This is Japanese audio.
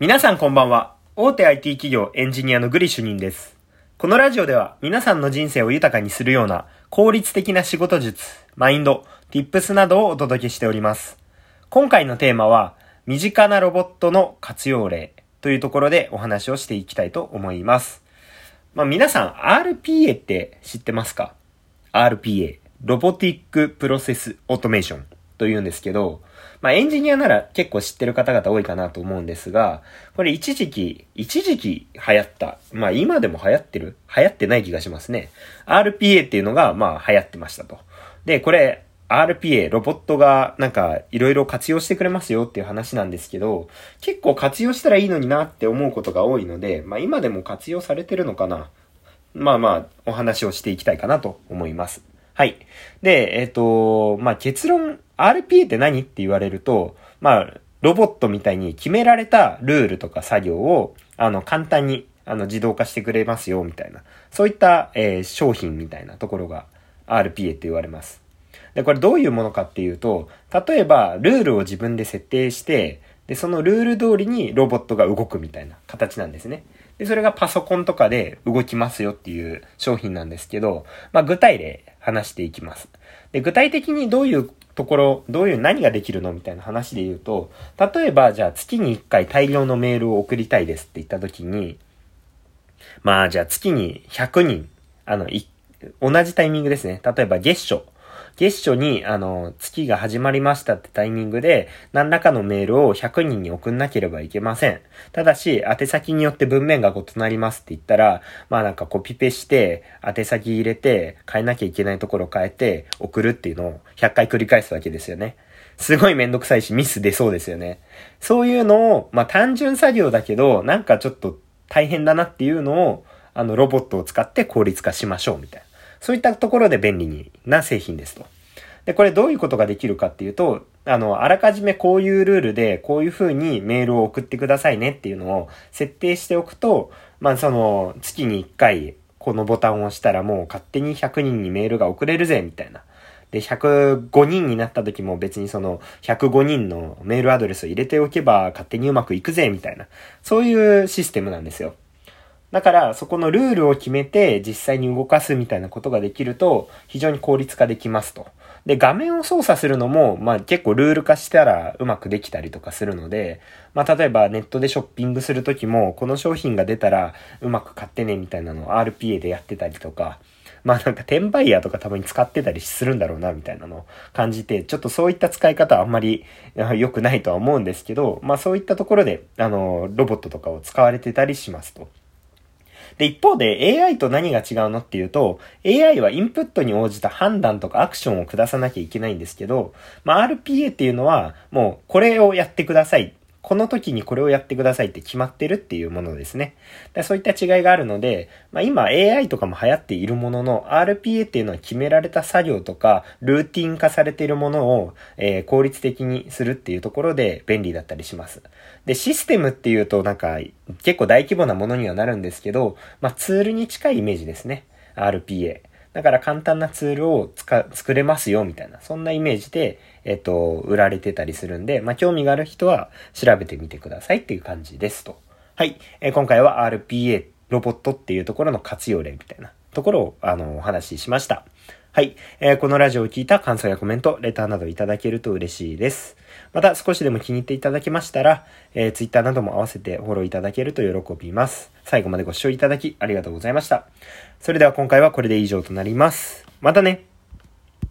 皆さんこんばんは。大手 IT 企業エンジニアのグリ主任です。このラジオでは皆さんの人生を豊かにするような効率的な仕事術、マインド、tips などをお届けしております。今回のテーマは、身近なロボットの活用例というところでお話をしていきたいと思います。まあ皆さん RPA って知ってますか ?RPA、ロボティックプロセスオートメーションというんですけど、まあエンジニアなら結構知ってる方々多いかなと思うんですが、これ一時期、一時期流行った。まあ今でも流行ってる？流行ってない気がしますね。RPA っていうのがまあ流行ってましたと。で、これ RPA、ロボットがなんかいろいろ活用してくれますよっていう話なんですけど、結構活用したらいいのになって思うことが多いので、まあ今でも活用されてるのかな？まあまあ、お話をしていきたいかなと思います。はい。で、えっ、と、まあ結論、RPA って何って言われると、まあ、ロボットみたいに決められたルールとか作業を、あの、簡単に、あの、自動化してくれますよ、みたいな。そういった、えー商品みたいなところが RPA って言われます。で、これどういうものかっていうと、例えば、ルールを自分で設定して、で、そのルール通りにロボットが動くみたいな形なんですね。で、それがパソコンとかで動きますよっていう商品なんですけど、まあ、具体例話していきます。で、具体的にどういうところ、どういう何ができるのみたいな話で言うと、例えば、じゃあ月に1回大量のメールを送りたいですって言った時に、まあ、じゃあ月に100人、あの、同じタイミングですね。例えば月初。月初に、あの、月が始まりましたってタイミングで、何らかのメールを100人に送んなければいけません。ただし、宛先によって文面が異なりますって言ったら、まあなんかコピペして、宛先入れて、変えなきゃいけないところ変えて、送るっていうのを100回繰り返すわけですよね。すごいめんどくさいし、ミス出そうですよね。そういうのを、まあ単純作業だけど、なんかちょっと大変だなっていうのを、あの、ロボットを使って効率化しましょうみたいな。そういったところで便利にな製品ですと。で、これどういうことができるかっていうと、あの、あらかじめこういうルールで、こういう風にメールを送ってくださいねっていうのを設定しておくと、まあ、その、月に1回、このボタンを押したらもう勝手に100人にメールが送れるぜ、みたいな。で、105人になった時も別にその105人のメールアドレスを入れておけば勝手にうまくいくぜ、みたいな。そういうシステムなんですよ。だから、そこのルールを決めて実際に動かすみたいなことができると、非常に効率化できますと。で、画面を操作するのも、まあ結構ルール化したらうまくできたりとかするので、まあ例えばネットでショッピングするときも、この商品が出たらうまく買ってねみたいなのを RPA でやってたりとか、まあなんか転売ヤーとかたまに使ってたりするんだろうなみたいなのを感じて、ちょっとそういった使い方はあんまり良くないとは思うんですけど、まあそういったところで、あの、ロボットとかを使われてたりしますと。で、一方で AI と何が違うのっていうと、AI はインプットに応じた判断とかアクションを下さなきゃいけないんですけど、まあ、RPA っていうのは、もうこれをやってください。この時にこれをやってくださいって決まってるっていうものですね。でそういった違いがあるので、まあ、今 AI とかも流行っているものの、RPA っていうのは決められた作業とか、ルーティン化されているものを、えー効率的にするっていうところで便利だったりします。で、システムっていうとなんか結構大規模なものにはなるんですけど、まあ、ツールに近いイメージですね。RPA。だから簡単なツールを作れますよみたいな、そんなイメージで、えっと、売られてたりするんで、まあ、興味がある人は調べてみてくださいっていう感じですと。はい。えー今回は RPA、ロボットっていうところの活用例みたいなところを、あの、お話ししました。はい。えーこのラジオを聞いた感想やコメント、レターなどいただけると嬉しいです。また少しでも気に入っていただけましたら、えー、Twitter なども合わせてフォローいただけると喜びます。最後までご視聴いただきありがとうございました。それでは今回はこれで以上となります。またね